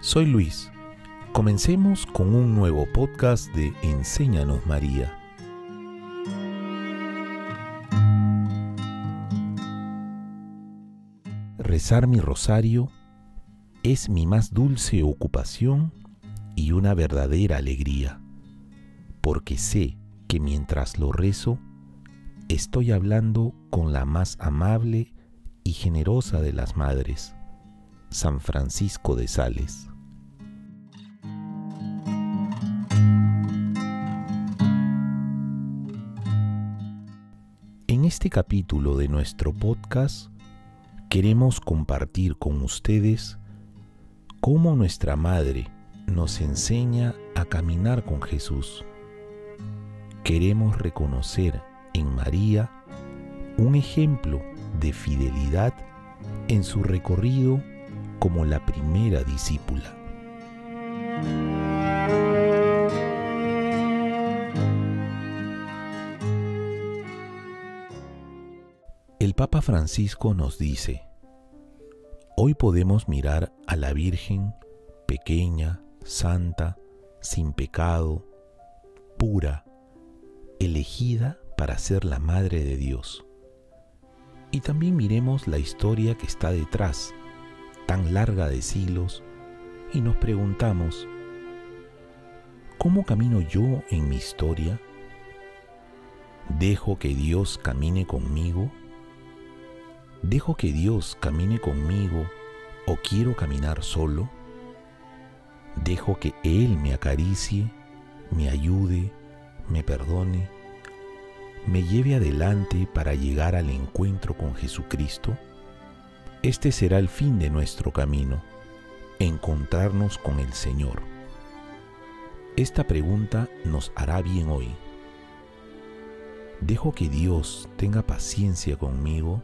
Soy Luis. Comencemos con un nuevo podcast de Enséñanos María. Rezar mi rosario es mi más dulce ocupación y una verdadera alegría, porque sé que mientras lo rezo, estoy hablando con la más amable y generosa de las madres, San Francisco de Sales. En este capítulo de nuestro podcast queremos compartir con ustedes cómo nuestra Madre nos enseña a caminar con Jesús. Queremos reconocer en María un ejemplo de fidelidad en su recorrido como la primera discípula. El Papa Francisco nos dice, hoy podemos mirar a la Virgen pequeña, santa, sin pecado, pura, elegida para ser la Madre de Dios. Y también miremos la historia que está detrás, tan larga de siglos, y nos preguntamos, ¿cómo camino yo en mi historia? ¿Dejo que Dios camine conmigo? ¿Dejo que Dios camine conmigo o quiero caminar solo? ¿Dejo que Él me acaricie, me ayude, me perdone? me lleve adelante para llegar al encuentro con Jesucristo? Este será el fin de nuestro camino, encontrarnos con el Señor. Esta pregunta nos hará bien hoy. ¿Dejo que Dios tenga paciencia conmigo?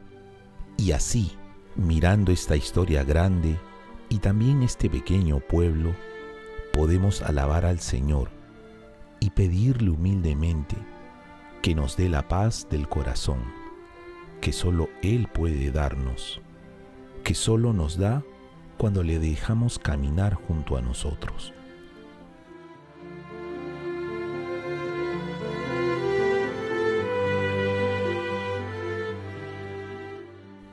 Y así, mirando esta historia grande y también este pequeño pueblo, podemos alabar al Señor y pedirle humildemente que nos dé la paz del corazón, que solo Él puede darnos, que solo nos da cuando le dejamos caminar junto a nosotros.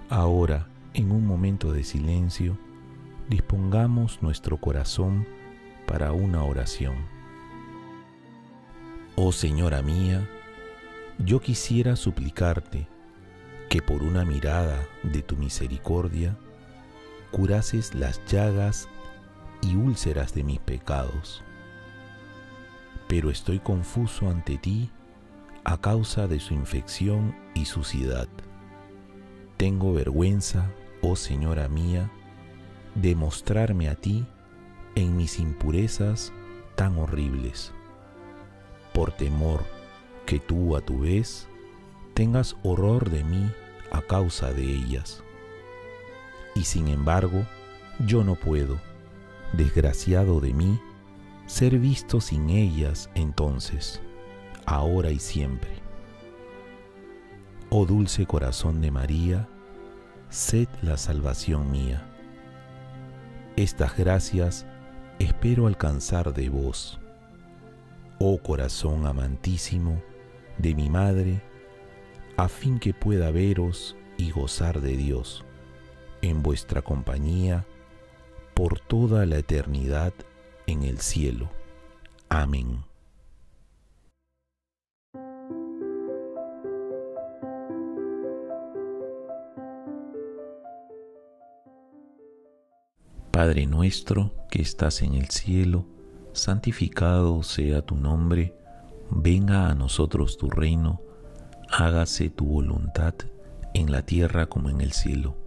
Ahora, en un momento de silencio, dispongamos nuestro corazón para una oración. Oh Señora mía, yo quisiera suplicarte que por una mirada de tu misericordia curases las llagas y úlceras de mis pecados. Pero estoy confuso ante ti a causa de su infección y suciedad. Tengo vergüenza, oh Señora mía, de mostrarme a ti en mis impurezas tan horribles. Por temor que tú a tu vez tengas horror de mí a causa de ellas. Y sin embargo, yo no puedo, desgraciado de mí, ser visto sin ellas entonces, ahora y siempre. Oh dulce corazón de María, sed la salvación mía. Estas gracias espero alcanzar de vos. Oh corazón amantísimo, de mi Madre, a fin que pueda veros y gozar de Dios, en vuestra compañía, por toda la eternidad en el cielo. Amén. Padre nuestro que estás en el cielo, santificado sea tu nombre, venga a nosotros tu reino, hágase tu voluntad en la tierra como en el cielo.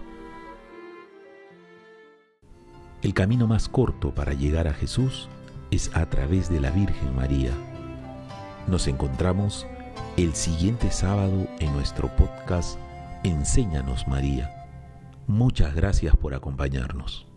El camino más corto para llegar a Jesús es a través de la Virgen María. Nos encontramos el siguiente sábado en nuestro podcast Enséñanos María. Muchas gracias por acompañarnos.